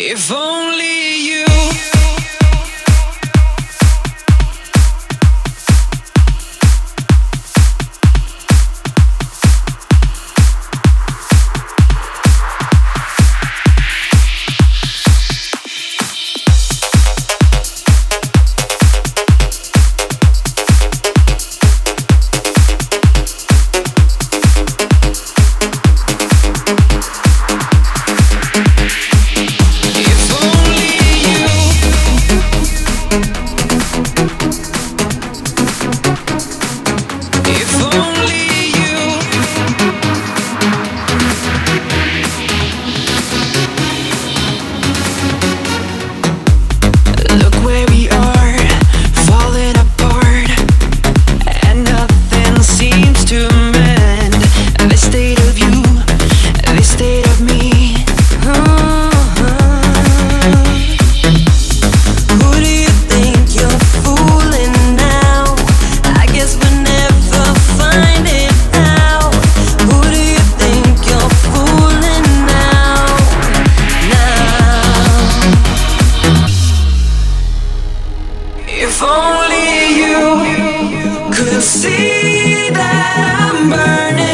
If only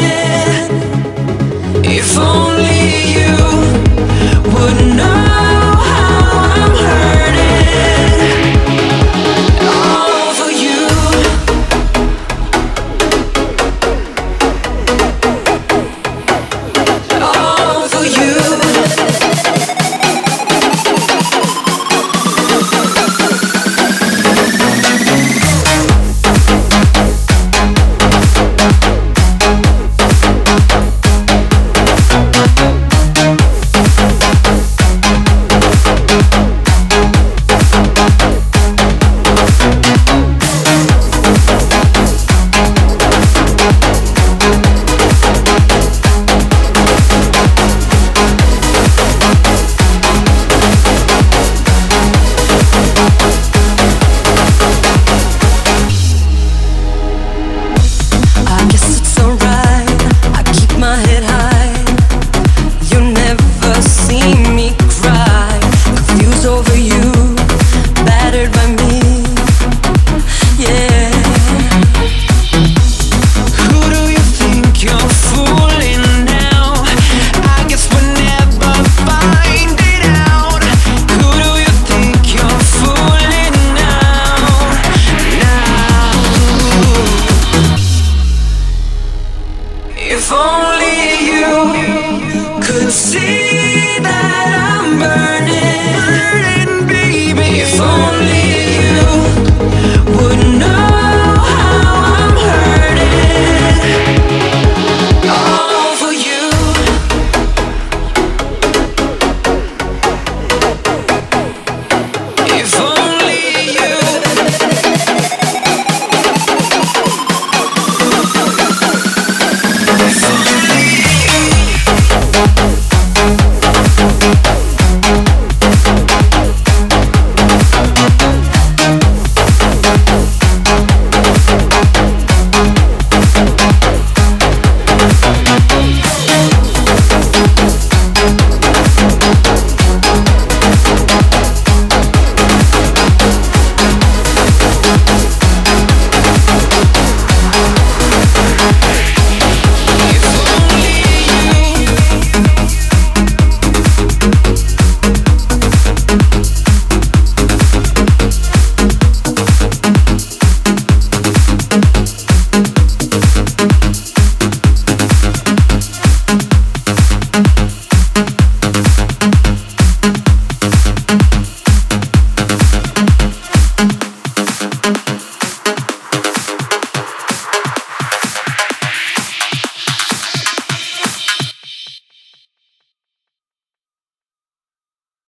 burning.